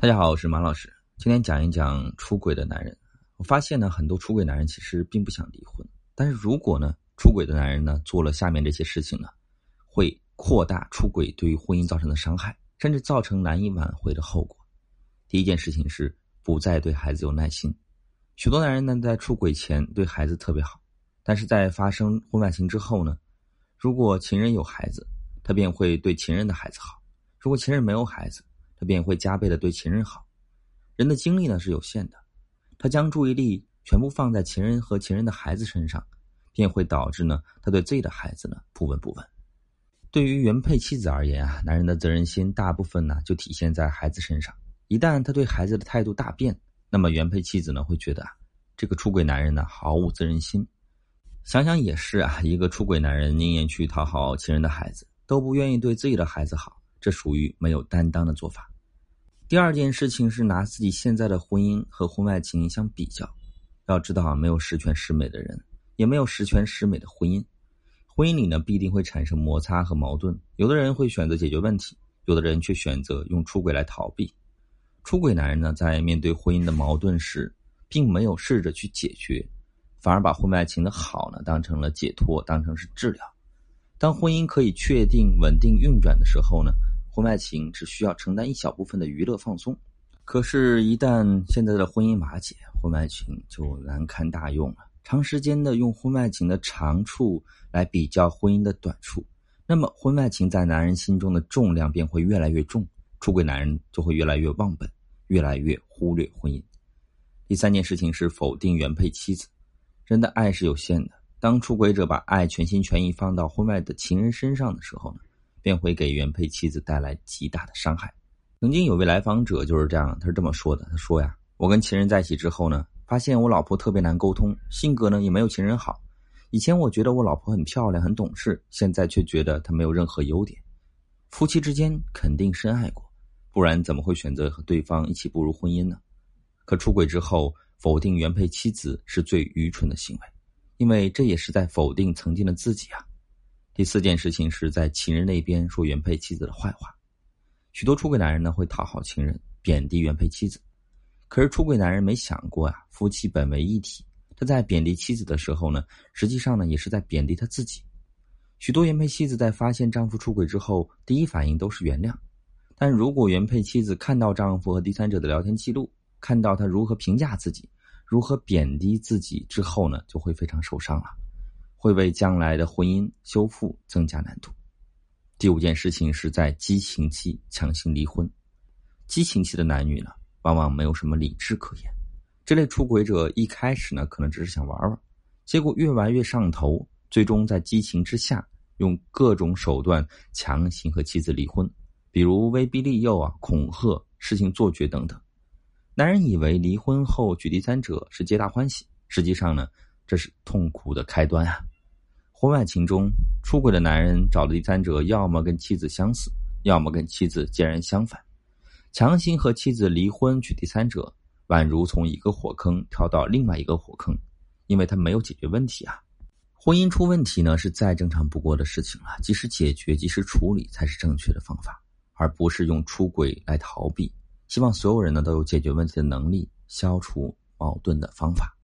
大家好，我是马老师。今天讲一讲出轨的男人。我发现呢，很多出轨男人其实并不想离婚，但是如果呢，出轨的男人呢做了下面这些事情呢，会扩大出轨对于婚姻造成的伤害，甚至造成难以挽回的后果。第一件事情是不再对孩子有耐心。许多男人呢在出轨前对孩子特别好，但是在发生婚外情之后呢，如果情人有孩子，他便会对情人的孩子好；如果情人没有孩子，他便会加倍的对情人好，人的精力呢是有限的，他将注意力全部放在情人和情人的孩子身上，便会导致呢他对自己的孩子呢不闻不问。对于原配妻子而言啊，男人的责任心大部分呢就体现在孩子身上。一旦他对孩子的态度大变，那么原配妻子呢会觉得啊，这个出轨男人呢毫无责任心。想想也是啊，一个出轨男人宁愿去讨好情人的孩子，都不愿意对自己的孩子好，这属于没有担当的做法。第二件事情是拿自己现在的婚姻和婚外情相比较，要知道啊，没有十全十美的人，也没有十全十美的婚姻。婚姻里呢，必定会产生摩擦和矛盾。有的人会选择解决问题，有的人却选择用出轨来逃避。出轨男人呢，在面对婚姻的矛盾时，并没有试着去解决，反而把婚外情的好呢当成了解脱，当成是治疗。当婚姻可以确定稳定运转的时候呢？婚外情只需要承担一小部分的娱乐放松，可是，一旦现在的婚姻瓦解，婚外情就难堪大用了。长时间的用婚外情的长处来比较婚姻的短处，那么婚外情在男人心中的重量便会越来越重，出轨男人就会越来越忘本，越来越忽略婚姻。第三件事情是否定原配妻子。人的爱是有限的，当出轨者把爱全心全意放到婚外的情人身上的时候呢？便会给原配妻子带来极大的伤害。曾经有位来访者就是这样，他是这么说的：“他说呀，我跟情人在一起之后呢，发现我老婆特别难沟通，性格呢也没有情人好。以前我觉得我老婆很漂亮、很懂事，现在却觉得她没有任何优点。夫妻之间肯定深爱过，不然怎么会选择和对方一起步入婚姻呢？可出轨之后否定原配妻子是最愚蠢的行为，因为这也是在否定曾经的自己啊。”第四件事情是在情人那边说原配妻子的坏话，许多出轨男人呢会讨好情人，贬低原配妻子。可是出轨男人没想过啊，夫妻本为一体，他在贬低妻子的时候呢，实际上呢也是在贬低他自己。许多原配妻子在发现丈夫出轨之后，第一反应都是原谅，但如果原配妻子看到丈夫和第三者的聊天记录，看到他如何评价自己，如何贬低自己之后呢，就会非常受伤了。会为将来的婚姻修复增加难度。第五件事情是在激情期强行离婚。激情期的男女呢，往往没有什么理智可言。这类出轨者一开始呢，可能只是想玩玩，结果越玩越上头，最终在激情之下，用各种手段强行和妻子离婚，比如威逼利诱啊、恐吓、事情做绝等等。男人以为离婚后娶第三者是皆大欢喜，实际上呢，这是痛苦的开端啊。婚外情中出轨的男人找的第三者，要么跟妻子相似，要么跟妻子截然相反，强行和妻子离婚娶第三者，宛如从一个火坑跳到另外一个火坑，因为他没有解决问题啊。婚姻出问题呢，是再正常不过的事情了，及时解决，及时处理才是正确的方法，而不是用出轨来逃避。希望所有人呢都有解决问题的能力，消除矛盾的方法。